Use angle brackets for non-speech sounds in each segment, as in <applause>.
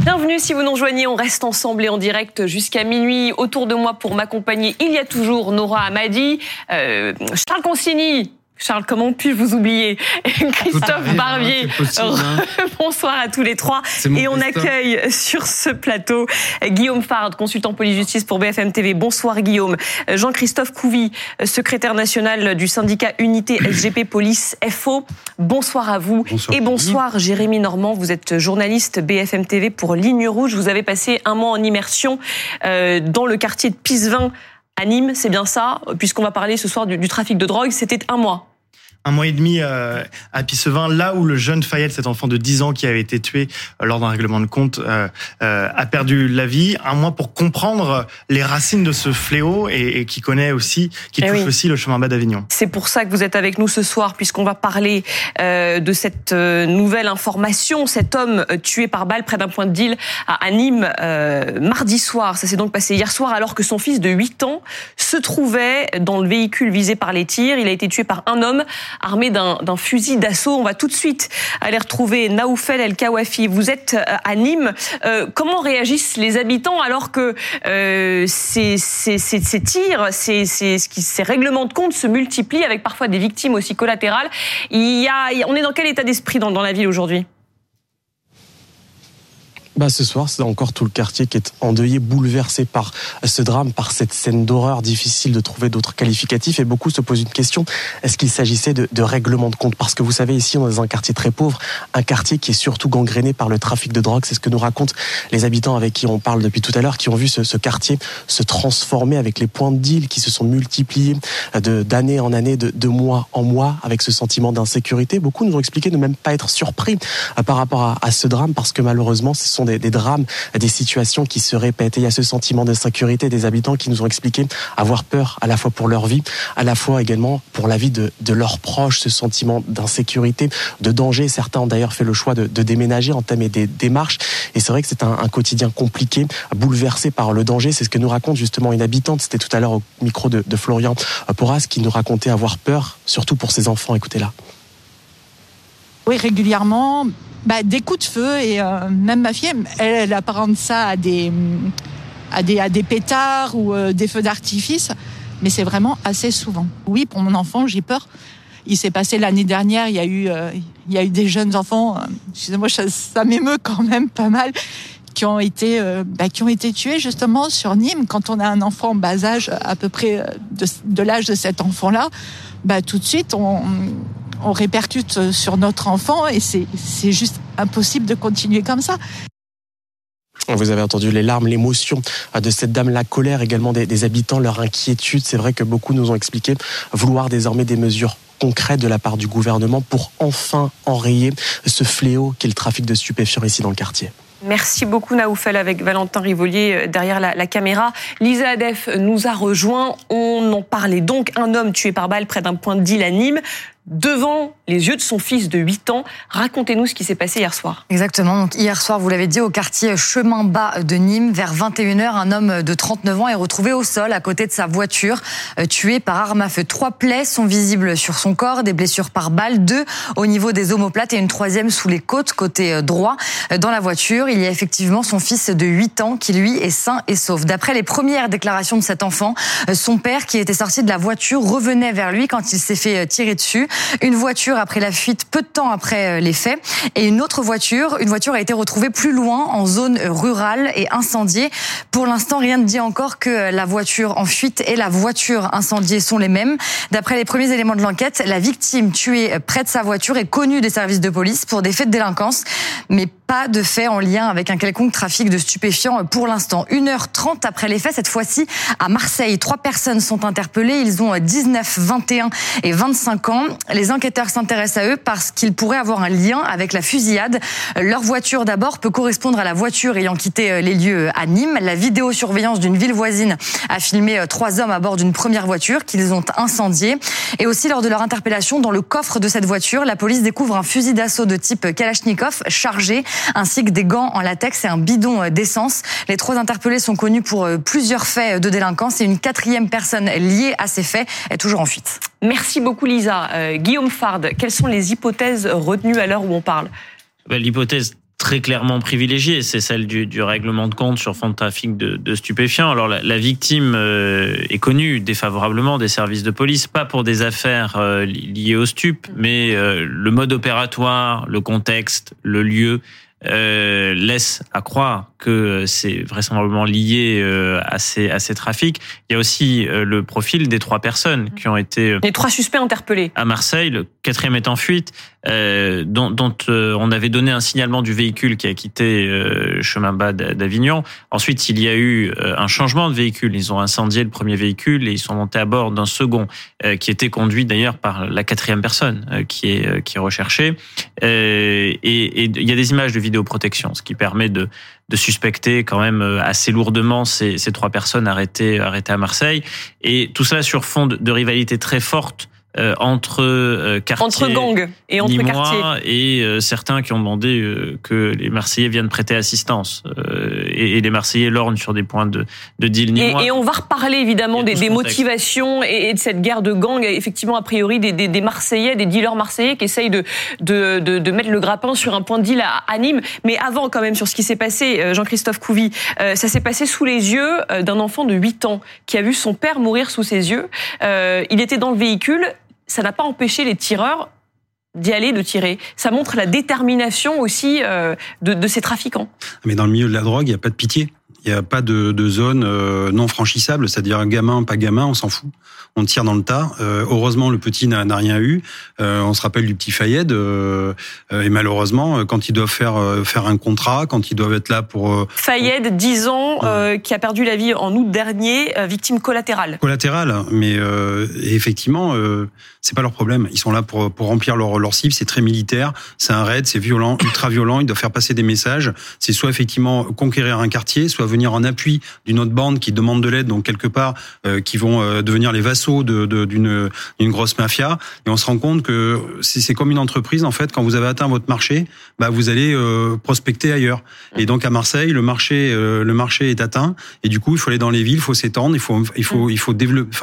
Bienvenue si vous nous rejoignez, on reste ensemble et en direct jusqu'à minuit. Autour de moi pour m'accompagner, il y a toujours Nora Amadi, euh, Charles Consigny, Charles, comment puis-je vous oublier Christophe Barbier. Hein. <laughs> Bonsoir à tous les trois. Et on accueille sur ce plateau Guillaume Fard, consultant police-justice pour BFM TV. Bonsoir Guillaume. Jean-Christophe Couvi, secrétaire national du syndicat Unité <coughs> SGP Police FO. Bonsoir à vous. Et bonsoir Jérémy Normand. Vous êtes journaliste BFM TV pour Ligne Rouge. Vous avez passé un mois en immersion euh, dans le quartier de Pisevin à Nîmes, c'est bien ça, puisqu'on va parler ce soir du, du trafic de drogue. C'était un mois un mois et demi euh, à Pissevin, là où le jeune Fayette, cet enfant de 10 ans qui avait été tué euh, lors d'un règlement de compte, euh, a perdu la vie. Un mois pour comprendre les racines de ce fléau et, qui connaît aussi, qui eh touche aussi le chemin bas d'Avignon. C'est pour ça que vous êtes avec nous ce soir, puisqu'on va parler de cette nouvelle information. Cet homme tué par balle près d'un point de deal à Nîmes mardi soir. Ça s'est donc passé hier soir alors que son fils de 8 ans se trouvait dans le véhicule visé par les tirs. Il a été tué par un homme armé d'un fusil d'assaut. On va tout de suite aller retrouver Naoufel El Kawafi. Vous êtes euh, à Nîmes. Euh, comment réagissent les habitants alors que euh, ces, ces, ces, ces, tirs, ces, règlements de compte se multiplient avec parfois des victimes aussi collatérales? Il y a, On est dans quel état d'esprit dans, dans la ville aujourd'hui? Bah, ce soir, c'est encore tout le quartier qui est endeuillé, bouleversé par ce drame, par cette scène d'horreur. Difficile de trouver d'autres qualificatifs. Et beaucoup se posent une question est-ce qu'il s'agissait de, règlement de compte? Parce que vous savez, ici, on est dans un quartier très pauvre, un quartier qui est surtout gangréné par le trafic de drogue. C'est ce que nous racontent les habitants avec qui on parle depuis tout à l'heure, qui ont vu ce, quartier se transformer avec les points de deal qui se sont multipliés d'année en année, de, de, mois en mois, avec ce sentiment d'insécurité. Beaucoup nous ont expliqué de même pas être surpris euh, par rapport à, à ce drame, parce que malheureusement, ce sont des, drames, des situations qui se répètent. Et il y a ce sentiment d'insécurité des habitants qui nous ont expliqué avoir peur à la fois pour leur vie, à la fois également pour la vie de, de leurs proches, ce sentiment d'insécurité, de danger. Certains ont d'ailleurs fait le choix de, de déménager, entamer des démarches. Et c'est vrai que c'est un, un, quotidien compliqué, bouleversé par le danger. C'est ce que nous raconte justement une habitante. C'était tout à l'heure au micro de, de Florian Porras qui nous racontait avoir peur, surtout pour ses enfants. Écoutez-la. Oui, régulièrement, bah, des coups de feu et euh, même ma fille, elle, elle, apparente ça à des, à des, à des pétards ou euh, des feux d'artifice, mais c'est vraiment assez souvent. Oui, pour mon enfant, j'ai peur. Il s'est passé l'année dernière, il y a eu, euh, il y a eu des jeunes enfants, excusez-moi, ça, ça m'émeut quand même pas mal, qui ont été, bah, qui ont été tués justement sur Nîmes. Quand on a un enfant en bas âge, à peu près de, de l'âge de cet enfant-là, bah, tout de suite, on, on répercute sur notre enfant et c'est juste impossible de continuer comme ça. Vous avez entendu les larmes, l'émotion de cette dame, la colère également des, des habitants, leur inquiétude. C'est vrai que beaucoup nous ont expliqué vouloir désormais des mesures concrètes de la part du gouvernement pour enfin enrayer ce fléau qu'est le trafic de stupéfiants ici dans le quartier. Merci beaucoup Naoufel avec Valentin Rivolier euh, derrière la, la, caméra. Lisa Adef nous a rejoint. On en parlait donc. Un homme tué par balle près d'un point de deal à Nîmes devant les yeux de son fils de 8 ans. Racontez-nous ce qui s'est passé hier soir. Exactement. Donc, hier soir, vous l'avez dit, au quartier Chemin Bas de Nîmes, vers 21h, un homme de 39 ans est retrouvé au sol à côté de sa voiture, euh, tué par arme à feu. Trois plaies sont visibles sur son corps, des blessures par balle, deux au niveau des omoplates et une troisième sous les côtes, côté euh, droit. Euh, dans la voiture, il y a effectivement son fils de 8 ans qui, lui, est sain et sauf. D'après les premières déclarations de cet enfant, son père, qui était sorti de la voiture, revenait vers lui quand il s'est fait tirer dessus. Une voiture après la fuite peu de temps après euh, les faits et une autre voiture, une voiture a été retrouvée plus loin en zone rurale et incendiée. Pour l'instant, rien ne dit encore que la voiture en fuite et la voiture incendiée sont les mêmes. D'après les premiers éléments de l'enquête, la victime tuée près de sa voiture est connue des services de police pour des faits de délinquance, mais pas de fait en lien avec un quelconque trafic de stupéfiants pour l'instant. 1h30 après les faits, cette fois-ci à Marseille, trois personnes sont interpellées. Ils ont 19, 21 et 25 ans. Les enquêteurs s'intéressent à eux parce qu'ils pourraient avoir un lien avec la fusillade. Leur voiture d'abord peut correspondre à la voiture ayant quitté les lieux à Nîmes. La vidéosurveillance d'une ville voisine a filmé trois hommes à bord d'une première voiture qu'ils ont incendiée. Et aussi lors de leur interpellation, dans le coffre de cette voiture, la police découvre un fusil d'assaut de type Kalachnikov chargé ainsi que des gants en latex et un bidon d'essence. Les trois interpellés sont connus pour plusieurs faits de délinquance et une quatrième personne liée à ces faits est toujours en fuite. Merci beaucoup Lisa. Euh, Guillaume Fard, quelles sont les hypothèses retenues à l'heure où on parle? Ben, L'hypothèse très clairement privilégiée, c'est celle du, du, règlement de compte sur fond de trafic de, de stupéfiants. Alors la, la victime euh, est connue défavorablement des services de police, pas pour des affaires euh, liées au stup, mais euh, le mode opératoire, le contexte, le lieu euh, laisse à croire que c'est vraisemblablement lié euh, à ces à ces trafics. Il y a aussi euh, le profil des trois personnes qui ont été les trois suspects interpellés à Marseille. Le quatrième est en fuite, dont, dont on avait donné un signalement du véhicule qui a quitté chemin bas d'Avignon. Ensuite, il y a eu un changement de véhicule. Ils ont incendié le premier véhicule et ils sont montés à bord d'un second qui était conduit d'ailleurs par la quatrième personne qui est qui est recherchée. Et, et il y a des images de vidéoprotection, ce qui permet de, de suspecter quand même euh, assez lourdement ces, ces trois personnes arrêtées, arrêtées à Marseille. Et tout ça sur fond de, de rivalité très forte euh, entre euh, quartiers, entre gangs et entre quartiers, et euh, certains qui ont demandé euh, que les Marseillais viennent prêter assistance euh, et, et, les Marseillais lorgnent sur des points de, de deal et, et, on va reparler évidemment des, des motivations et, et, de cette guerre de gangs, effectivement a priori des, des, des Marseillais, des dealers marseillais qui essayent de, de, de, de, mettre le grappin sur un point de deal à, à Nîmes. Mais avant quand même sur ce qui s'est passé, Jean-Christophe Couvi, ça s'est passé sous les yeux d'un enfant de 8 ans qui a vu son père mourir sous ses yeux. il était dans le véhicule ça n'a pas empêché les tireurs d'y aller, de tirer. Ça montre la détermination aussi euh, de, de, ces trafiquants. Mais dans le milieu de la drogue, il n'y a pas de pitié. Il n'y a pas de, de zone euh, non franchissable, c'est-à-dire gamin, pas gamin, on s'en fout on tire dans le tas. Euh, heureusement, le petit n'a rien eu. Euh, on se rappelle du petit Fayed. Et malheureusement, quand ils doivent faire faire un contrat, quand ils doivent être là pour Fayed, 10 ans, qui a perdu la vie en août dernier, victime collatérale. Collatérale, mais effectivement, c'est pas leur problème. Ils sont là pour pour remplir leur leur cible. C'est très militaire, c'est un raid, c'est violent, ultra violent. Ils doivent faire passer des messages. C'est soit effectivement conquérir un quartier, soit venir en appui d'une autre bande qui demande de l'aide. Donc quelque part, qui vont devenir les vassaux d'une de, d'une grosse mafia et on se rend compte que c'est comme une entreprise en fait quand vous avez atteint votre marché bah vous allez euh, prospecter ailleurs et donc à Marseille le marché euh, le marché est atteint et du coup il faut aller dans les villes il faut s'étendre il faut il faut il faut développer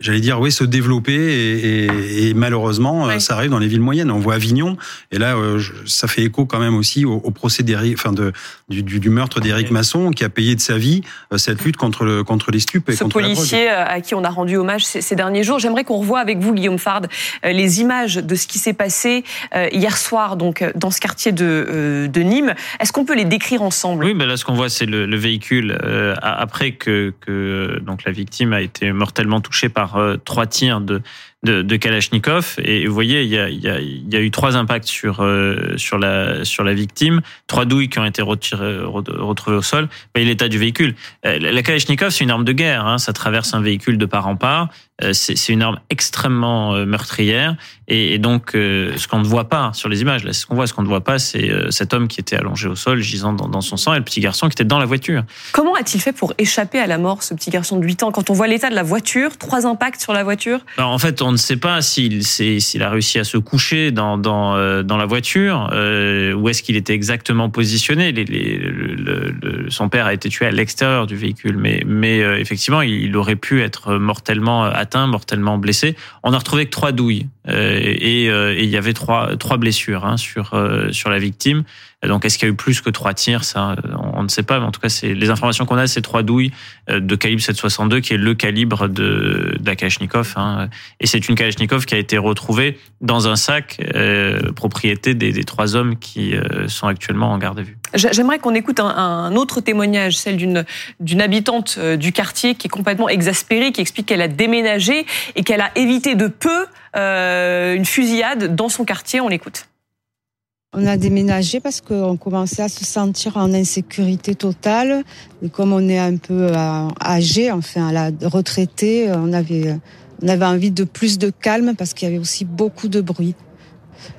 j'allais dire, oui, se développer et, et, et malheureusement, euh, ça arrive dans les villes moyennes. On voit Avignon et là, euh, ça fait écho quand même aussi au, au procès enfin de, du, du meurtre d'Éric Masson qui a payé de sa vie euh, cette lutte contre le, contre les stupes et Ce contre policier à qui on a rendu hommage ces, ces derniers jours. J'aimerais qu'on revoie avec vous, Guillaume Fard, les images de ce qui s'est passé hier soir, donc dans ce quartier de, de Nîmes. Est-ce qu'on peut les décrire ensemble? Oui, ben là, ce qu'on voit, c'est le, le, véhicule après que, que donc la victime a été mortellement touchée par euh, trois tirs de, de, de, Kalachnikov. Et vous voyez, il y a, il y a, il y a eu trois impacts sur, euh, sur, la, sur la victime, trois douilles qui ont été retirées, retrouvées au sol. Et l'état du véhicule. Euh, la Kalachnikov, c'est une arme de guerre. Hein, ça traverse un véhicule de part en part. C'est une arme extrêmement meurtrière. Et, et donc, ce qu'on ne voit pas sur les images, là, ce qu'on voit, ce qu'on ne voit pas, c'est cet homme qui était allongé au sol, gisant dans, dans, son sang, et le petit garçon qui était dans la voiture. Comment a-t-il fait pour échapper à la mort, ce petit garçon de 8 ans? Quand on voit l'état de la voiture, trois impacts sur la voiture? Alors, En fait, on ne sait pas s'il a réussi à se coucher dans euh, la voiture, euh, où est-ce qu'il était exactement positionné. Son père a été tué à l'extérieur du véhicule, mais euh, effectivement, il aurait pu être mortellement atteint, mortellement blessé. On a retrouvé que trois douilles euh, et, il y avait trois blessures hein, sur la victime. Donc, est-ce qu'il y a eu plus que trois tirs? On ne sait pas. Mais en tout cas, les informations qu'on a, c'est trois douilles de calibre 7,62, qui est le calibre de, la Kalachnikov. Hein. Et c'est une Kalachnikov qui a été retrouvée dans un sac euh, propriété des, trois hommes qui euh, sont actuellement en garde à vue. J'aimerais qu'on écoute un, un, autre témoignage, celle d'une habitante euh, du quartier qui est complètement exaspérée, qui explique qu'elle a déménagé et qu'elle a évité de peu euh, une fusillade dans son quartier. On l'écoute. On a déménagé parce qu'on commençait à se sentir en insécurité totale. Et comme on est un peu euh, âgé, enfin à la retraité, on avait, on avait envie de plus de calme parce qu'il y avait aussi beaucoup de bruit.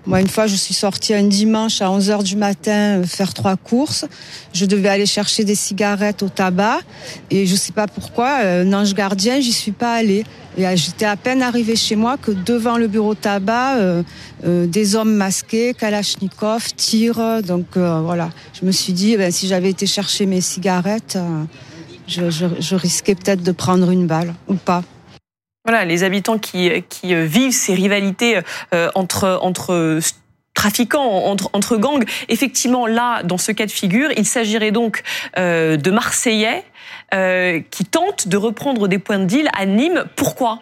Moi, une fois, je suis sortie un dimanche à 11 heures du matin faire trois courses. Je devais aller chercher des cigarettes au tabac et je sais pas pourquoi, un ange gardien, j'y suis pas allée. Et j'étais à peine arrivée chez moi que devant le bureau tabac, euh, euh, des hommes masqués, Kalachnikov, tirent. Donc euh, voilà, je me suis dit, ben, si j'avais été chercher mes cigarettes, je risquais peut-être de prendre une balle ou pas. Voilà, les habitants qui, qui vivent ces rivalités entre, entre trafiquants, entre, gangs. Effectivement, là, dans ce cas de figure, il s'agirait donc de Marseillais qui tentent de reprendre des points de deal à Nîmes. Pourquoi?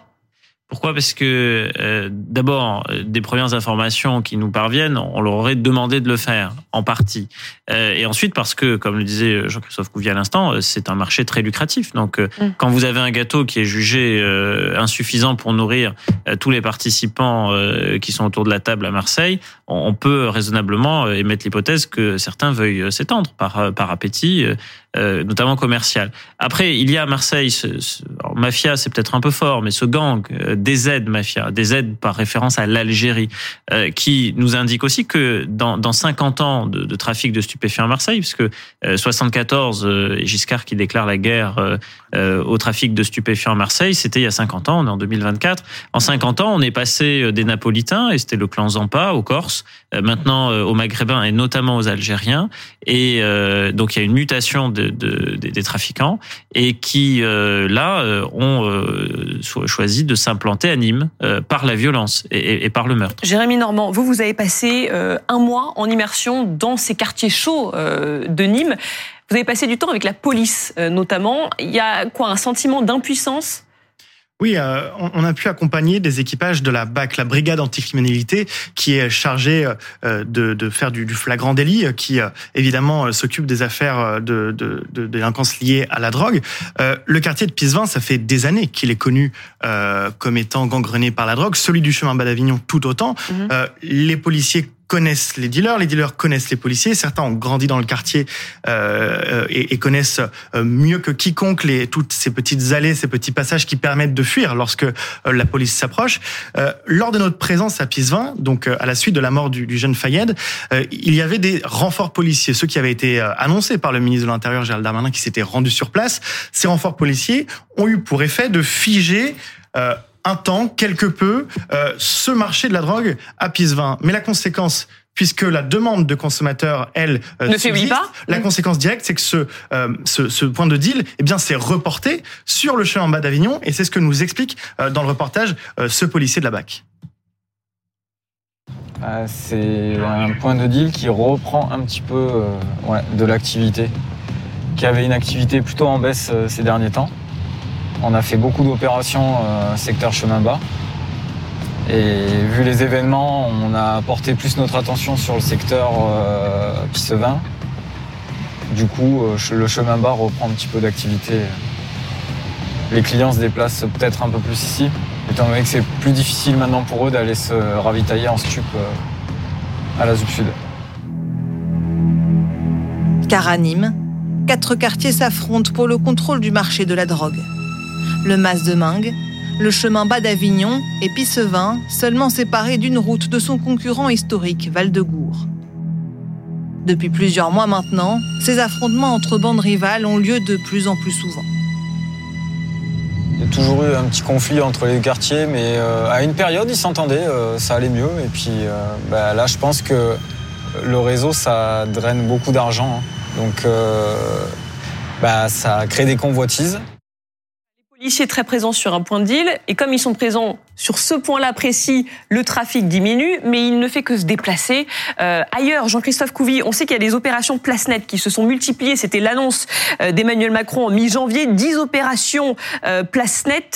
Pourquoi? Parce que euh, d'abord, euh, des premières informations qui nous parviennent, on leur aurait demandé de le faire, en partie. Euh, et ensuite parce que, comme le disait Jean-Christophe Couvier à l'instant, c'est un marché très lucratif. Donc, mm. quand vous avez un gâteau qui est jugé insuffisant pour nourrir tous les participants qui sont autour de la table à Marseille, on peut raisonnablement émettre l'hypothèse que certains veuillent s'étendre par, par appétit euh, notamment commercial. Après, il y a à Marseille, mafia, c'est peut-être un peu fort, mais ce gang, euh, des aides mafia, des aides par référence à l'Algérie, euh, qui nous indique aussi que dans, dans 50 ans de, trafic de stupéfiants à Marseille, puisque 74, et Giscard qui déclare la guerre au trafic de stupéfiants à Marseille, c'était il y a 50 ans, on est en 2024. En 50 ans, on est passé des Napolitains, et c'était le clan Zampa, aux Corses, maintenant aux Maghrébins et notamment aux Algériens, et donc il y a une mutation de de, des trafiquants et qui euh, là euh, ont euh, choisi de s'implanter à Nîmes par la violence et, et, par le meurtre. Jérémy Normand, vous vous avez passé un mois en immersion dans ces quartiers chauds de Nîmes. Vous avez passé du temps avec la police notamment. Il y a quoi un sentiment d'impuissance oui, euh, on a pu accompagner des équipages de la BAC, la brigade anticriminalité, qui est chargée euh, de, de faire du, du, flagrant délit, qui euh, évidemment s'occupe des affaires de, de, de, délinquance liées à la drogue. Le quartier de Pisevin, ça fait des années qu'il est connu comme étant gangrené par la drogue, celui du chemin bas d'Avignon tout autant. Mhm. Les policiers connaissent les dealers, les dealers connaissent les policiers. Certains ont grandi dans le quartier euh, et, et, connaissent euh, mieux que quiconque les, toutes ces petites allées, ces petits passages qui permettent de fuir lorsque euh, la police s'approche. Euh, lors de notre présence à Pisevin, donc à la suite de la mort du, du jeune Fayed, il y avait des renforts policiers, ceux qui avaient été annoncés par le ministre de l'Intérieur Gérald Darmanin, qui s'était rendu sur place. Ces renforts policiers ont eu pour effet de figer un temps, quelque peu, euh, ce marché de la drogue à Pisevin. Mais la conséquence, puisque la demande de consommateurs, elle, euh, ne faiblit pas. La conséquence directe, c'est que ce, euh, ce, ce, point de deal, eh bien, c'est reporté sur le chemin en bas d'Avignon, et c'est ce que nous explique euh, dans le reportage euh, ce policier de la BAC. C'est un point de deal qui reprend un petit peu ouais, de l'activité, qui avait une activité plutôt en baisse ces derniers temps. On a fait beaucoup d'opérations euh, secteur chemin bas. Et vu les événements, on a porté plus notre attention sur le secteur euh, Pissevin. Du coup, euh, le chemin bas reprend un petit peu d'activité. Les clients se déplacent peut-être un peu plus ici, étant donné que c'est plus difficile maintenant pour eux d'aller se ravitailler en stup à la ZUP Sud. Car à Nîmes, quatre quartiers s'affrontent pour le contrôle du marché de la drogue le Mas de Mingue, le chemin bas d'Avignon et Pissevin, seulement séparés d'une route de son concurrent historique Val-de-Gour. Depuis plusieurs mois maintenant, ces affrontements entre bandes rivales ont lieu de plus en plus souvent. Il y a toujours eu un petit conflit entre les quartiers, mais euh, à une période, ils s'entendaient, euh, ça allait mieux. Et puis euh, bah, là, je pense que le réseau, ça draine beaucoup d'argent. Hein. Donc, bah, ça crée des convoitises policiers très présents sur un point de deal, et comme ils sont présents sur ce point-là précis, le trafic diminue, mais il ne fait que se déplacer euh, ailleurs. Jean-Christophe Couvi, on sait qu'il y a des opérations place nette qui se sont multipliées. C'était l'annonce euh, d'Emmanuel Macron en mi-janvier. 10 opérations euh,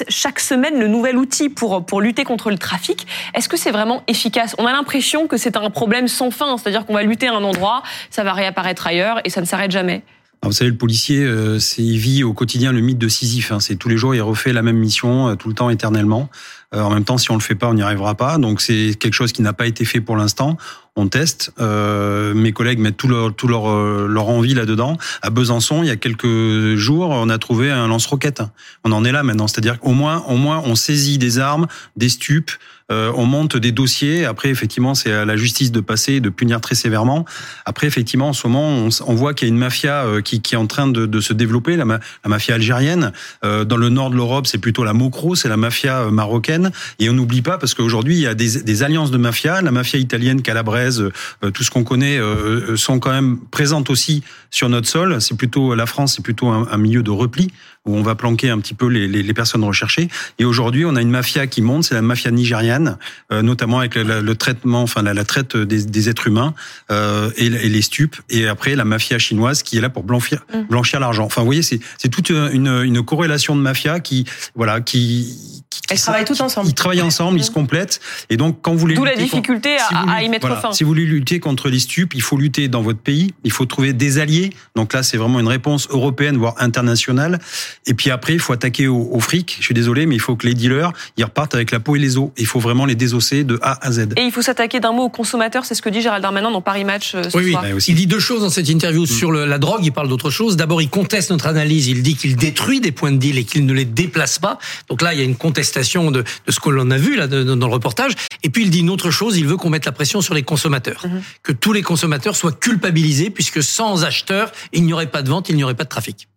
chaque semaine, le nouvel outil pour, pour lutter contre le trafic. Est-ce que c'est vraiment efficace? On a l'impression que c'est un problème sans fin, c'est-à-dire qu'on va lutter à un endroit, ça va réapparaître ailleurs et ça ne s'arrête jamais vous savez, le policier, euh, il vit au quotidien le mythe de Sisyphe. Hein. C'est tous les jours, il refait la même mission, euh, tout le temps, éternellement. Euh, en même temps, si on le fait pas, on n'y arrivera pas. Donc c'est quelque chose qui n'a pas été fait pour l'instant. On teste. Euh, mes collègues mettent tout leur, tout leur, leur envie là-dedans. À Besançon, il y a quelques jours, on a trouvé un lance-roquette. On en est là maintenant. C'est-à-dire qu'au moins, au moins, on saisit des armes, des stupes, euh, on monte des dossiers. Après, effectivement, c'est à la justice de passer, de punir très sévèrement. Après, effectivement, en ce moment, on, voit qu'il y a une mafia euh, qui, est en train de, se développer, la, mafia algérienne. Euh, dans le nord de l'Europe, c'est plutôt la Mocro, c'est la mafia marocaine. Et on n'oublie pas, parce qu'aujourd'hui, il y a des, des, alliances de mafia. La mafia italienne, calabraise, euh, tout ce qu'on connaît, euh, sont quand même présentes aussi sur notre sol. C'est plutôt la France, c'est plutôt un milieu de repli où on va planquer un petit peu les, les, les personnes recherchées. Et aujourd'hui, on a une mafia qui monte, c'est la mafia nigériane, euh, notamment avec le, le, traitement, enfin la, la traite des, des, êtres humains euh, et, et, les stupes. Et après, la mafia chinoise qui est là pour blanchir, mm. blanchir l'argent. Enfin, vous voyez, c'est toute une, une corrélation de mafia qui, voilà, qui elles travaillent toutes ensemble. Ils travaillent ensemble, ils se complètent. Et donc, quand vous voulez D'où la difficulté contre, à, si à, y mettre voilà, fin. Si vous voulez lutter contre les stupes, il faut lutter dans votre pays. Il faut trouver des alliés. Donc là, c'est vraiment une réponse européenne, voire internationale. Et puis après, il faut attaquer au, au, fric. Je suis désolé, mais il faut que les dealers, ils repartent avec la peau et les os. Il faut vraiment les désosser de A à Z. Et il faut s'attaquer d'un mot aux consommateurs. C'est ce que dit Gérald Darmanin dans Paris Match euh, ce oui, soir. Oui, il dit deux choses dans cette interview mmh. sur le, la drogue. Il parle d'autre chose. D'abord, il conteste notre analyse. Il dit qu'il détruit des points de deal et qu'il ne les déplace pas. Donc là, il y a une contestation de, de ce que l'on a vu là dans le reportage. Et puis il dit une autre chose, il veut qu'on mette la pression sur les consommateurs, mmh. que tous les consommateurs soient culpabilisés, puisque sans acheteurs, il n'y aurait pas de vente, il n'y aurait pas de trafic.